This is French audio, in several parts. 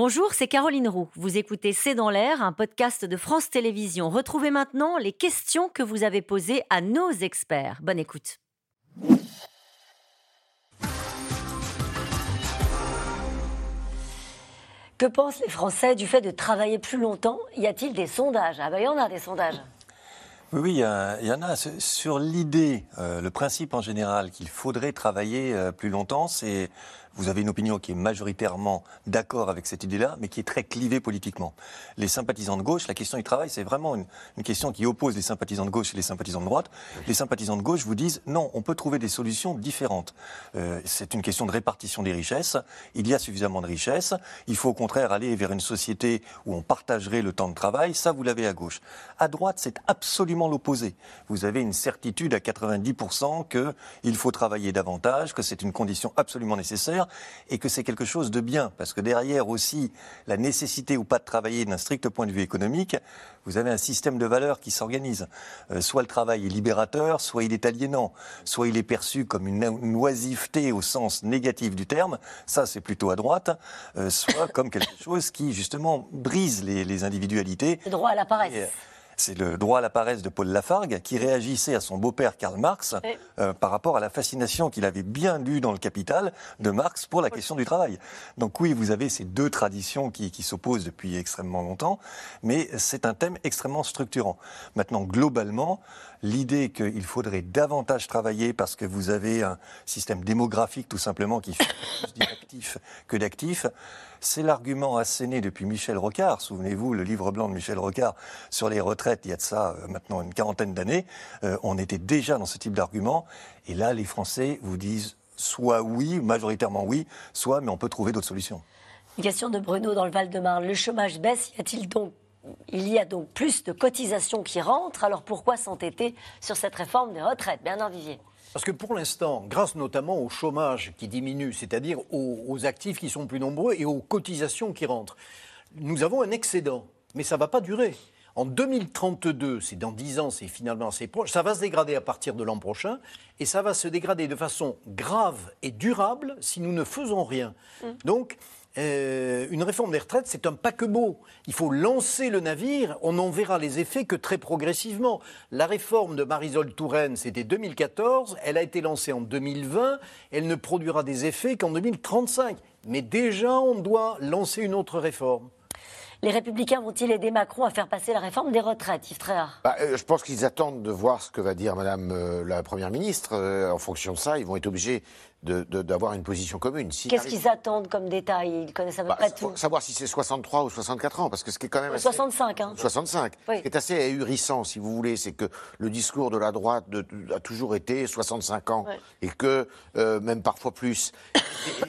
Bonjour, c'est Caroline Roux. Vous écoutez C'est dans l'air, un podcast de France Télévisions. Retrouvez maintenant les questions que vous avez posées à nos experts. Bonne écoute. Que pensent les Français du fait de travailler plus longtemps? Y a-t-il des sondages? Ah ben il y en a des sondages. Oui, il y, en a. Sur l'idée, euh, le principe en général qu'il faudrait travailler euh, plus longtemps, c'est vous avez une opinion qui est majoritairement d'accord avec cette idée-là, mais qui est très clivée politiquement. Les sympathisants de gauche, la question du travail, c'est vraiment une, question qui oppose les sympathisants de gauche et les sympathisants de droite. Les sympathisants de gauche vous disent non, on peut trouver des solutions différentes. Euh, c'est une question de répartition des richesses. Il y a suffisamment de richesses. Il faut au contraire aller vers une société où on partagerait le temps de travail. Ça, vous l'avez à gauche. À droite, c'est absolument l'opposé. Vous avez une certitude à 90% qu'il faut travailler davantage, que c'est une condition absolument nécessaire et que c'est quelque chose de bien, parce que derrière aussi la nécessité ou pas de travailler d'un strict point de vue économique, vous avez un système de valeurs qui s'organise. Euh, soit le travail est libérateur, soit il est aliénant, soit il est perçu comme une, oisiveté au sens négatif du terme, ça c'est plutôt à droite, euh, soit comme quelque chose qui justement brise les, individualités. Le droit à la paresse. C'est le droit à la paresse de Paul Lafargue qui réagissait à son beau-père Karl Marx euh, par rapport à la fascination qu'il avait bien lue dans le Capital de Marx pour la question du travail. Donc oui, vous avez ces deux traditions qui, qui s'opposent depuis extrêmement longtemps, mais c'est un thème extrêmement structurant. Maintenant, globalement, l'idée qu'il faudrait davantage travailler parce que vous avez un système démographique tout simplement qui fait plus d'inactifs que d'actifs, c'est l'argument asséné depuis Michel Rocard. Souvenez-vous, le livre blanc de Michel Rocard sur les retraites, il y a de ça euh, maintenant une quarantaine d'années. Euh, on était déjà dans ce type d'argument. Et là, les Français vous disent soit oui, majoritairement oui, soit mais on peut trouver d'autres solutions. Une question de Bruno dans le Val-de-Marne. Le chômage baisse, y a-t-il donc il y a donc plus de cotisations qui rentrent, alors pourquoi s'entêter sur cette réforme des retraites? Bernard Vivier parce que pour l'instant, grâce notamment au chômage qui diminue, c'est-à-dire aux, actifs qui sont plus nombreux et aux cotisations qui rentrent, nous avons un excédent. Mais ça ne va pas durer. En 2032, c'est dans 10 ans, c'est finalement assez proche, ça va se dégrader à partir de l'an prochain, et ça va se dégrader de façon grave et durable si nous ne faisons rien. Mmh. Donc, euh, une réforme des retraites, c'est un paquebot. Il faut lancer le navire, on n'en verra les effets que très progressivement. La réforme de Marisol Touraine, c'était 2014, elle a été lancée en 2020, elle ne produira des effets qu'en 2035. Mais déjà, on doit lancer une autre réforme. Les Républicains vont-ils aider Macron à faire passer la réforme des retraites, Yves Tréhard? Bah, euh, Je pense qu'ils attendent de voir ce que va dire Madame euh, la Première ministre. en fonction de ça, ils vont être obligés d'avoir une position commune. Qu'est-ce qu'ils attendent comme détail Ils connaissent à peu bah, près tout. Savoir si c'est 63 ou 64 ans, parce que ce qui est quand même 65, hein. 65. Ce qui est assez ahurissant, si vous voulez, c'est que le discours de la droite a toujours été 65 ans, et que euh, même parfois plus.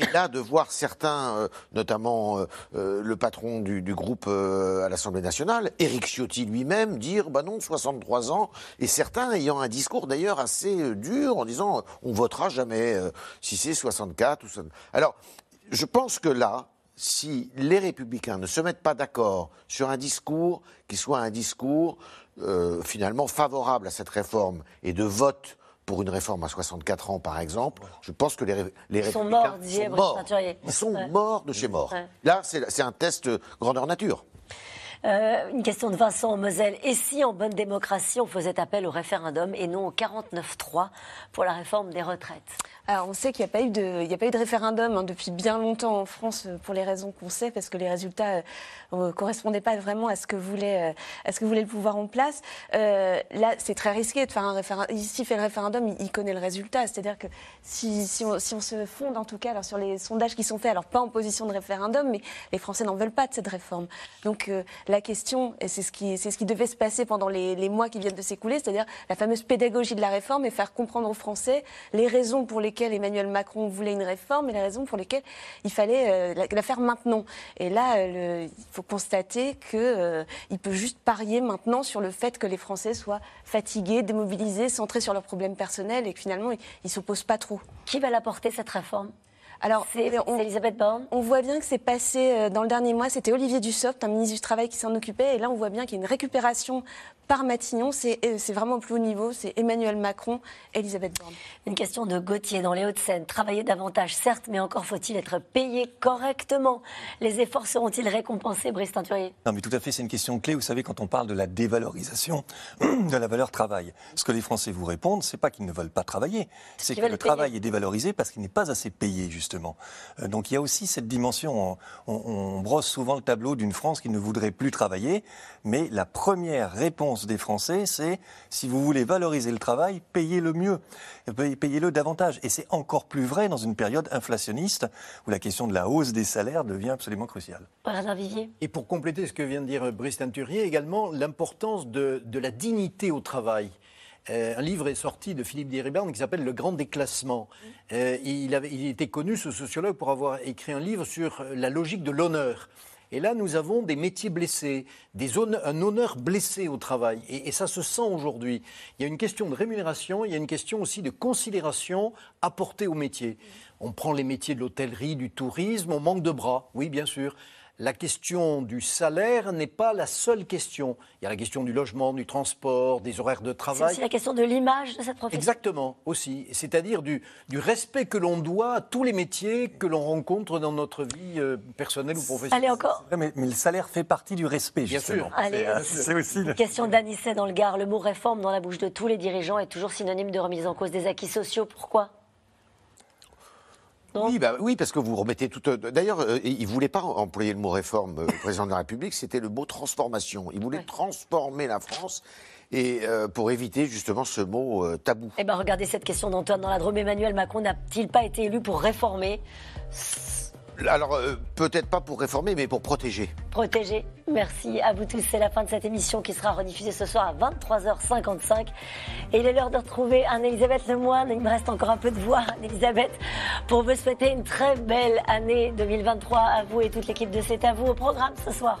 Et, là, de voir certains, euh, notamment euh, le patron du, groupe à l'Assemblée nationale, Éric Ciotti lui-même, dire bah non, 63 ans, et certains ayant un discours d'ailleurs assez dur en disant on votera jamais si c'est 64 ou 60. Alors, je pense que là, si les républicains ne se mettent pas d'accord sur un discours qui soit un discours euh, finalement favorable à cette réforme et de vote pour une réforme à 64 ans, par exemple, je pense que les, les Ils sont morts, sont morts. Ils sont morts de chez morts. Là, c'est un test grandeur nature. Euh, une question de Vincent Moselle. Et si en bonne démocratie, on faisait appel au référendum et non au 49-3 pour la réforme des retraites? Alors, on sait qu'il n'y a, pas eu de, a pas eu de référendum hein, depuis bien longtemps en France euh, pour les raisons qu'on sait, parce que les résultats ne euh, correspondaient pas vraiment à ce, que voulait, à ce que voulait le pouvoir en place. là, c'est très risqué de faire un référendum. Ici, fait le référendum, il, connaît le résultat. C'est-à-dire que si, si, on, se fonde, en tout cas, alors, sur les sondages qui sont faits, alors pas en position de référendum, mais les Français n'en veulent pas de cette réforme. Donc, la question, et c'est ce, qui, c'est ce qui devait se passer pendant les, mois qui viennent de s'écouler, c'est-à-dire la fameuse pédagogie de la réforme et faire comprendre aux Français les raisons pour lesquelles Emmanuel Macron voulait une réforme et les raisons pour lesquelles il fallait euh, la, faire maintenant. Et là, euh, il faut constater qu'il euh, peut juste parier maintenant sur le fait que les Français soient fatigués, démobilisés, centrés sur leurs problèmes personnels et que finalement, ils ne s'opposent pas trop. Qui va la porter, cette réforme? Alors, C'est Elisabeth Borne On voit bien que c'est passé euh, dans le dernier mois. C'était Olivier Dussopt, un ministre du Travail, qui s'en occupait. Et là, on voit bien qu'il y a une récupération par Matignon. C'est euh, c'est vraiment au plus haut niveau. C'est Emmanuel Macron, Elisabeth Borne. Une question de Gauthier dans les Hauts-de-Seine. Travailler davantage, certes, mais encore faut-il être payé correctement. Les efforts seront-ils récompensés, Brice Teinturier? Non, mais tout à fait, c'est une question clé. Vous savez, quand on parle de la dévalorisation de la valeur travail, ce que les Français vous répondent, c'est pas qu'ils ne veulent pas travailler, c'est que le payer. travail est dévalorisé parce qu'il n'est pas assez payé, justement. Euh, donc il y a aussi cette dimension. On, on brosse souvent le tableau d'une France qui ne voudrait plus travailler, mais la première réponse des Français, c'est si vous voulez valoriser le travail, payez-le mieux, Payez- payez-le davantage. Et c'est encore plus vrai dans une période inflationniste où la question de la hausse des salaires devient absolument cruciale. Et pour compléter ce que vient de dire Brice Teinturier, également l'importance de, de la dignité au travail. Euh, un livre est sorti de Philippe Diribarne qui s'appelle Le Grand Déclassement. Euh, il, avait, il était connu, ce sociologue, pour avoir écrit un livre sur euh, la logique de l'honneur. Et là, nous avons des métiers blessés, des honneurs- un honneur blessé au travail. Et, et ça se sent aujourd'hui. Il y a une question de rémunération, il y a une question aussi de considération apportée au métier. On prend les métiers de l'hôtellerie, du tourisme, on manque de bras, oui, bien sûr. La question du salaire n'est pas la seule question. Il y a la question du logement, du transport, des horaires de C'est travail. aussi la question de l'image de cette profession. Exactement, aussi. C'est-à-dire du, du respect que l'on doit à tous les métiers que l'on rencontre dans notre vie euh, personnelle ou professionnelle. Allez, encore mais, mais le salaire fait partie du respect, Bien sûr. Allez, C'est, euh, c'est aussi Une question d'Anisset dans le Gard. Le mot réforme dans la bouche de tous les dirigeants est toujours synonyme de remise en cause des acquis sociaux. Pourquoi? Non Oui, bah, oui, parce que vous remettez tout. euh, D'ailleurs, euh, il ne voulait pas employer le mot réforme, euh, le président de la République, c'était le mot transformation. Il voulait Ouais. transformer la France et euh, pour éviter justement ce mot euh, tabou. Eh bien, regardez cette question d'Antoine dans la Drôme. Emmanuel Macron n'a-t-il pas été élu pour réformer, Alors, euh, peut-être pas pour réformer, mais pour protéger. protéger Merci à vous tous. C'est la fin de cette émission qui sera rediffusée ce soir à 23h55. Et il est l'heure de retrouver Anne-Elisabeth Lemoine. Il me reste encore un peu de voix, Anne-Elisabeth, pour vous souhaiter une très belle année 2023 à vous et toute l'équipe de C'est à vous au programme ce soir.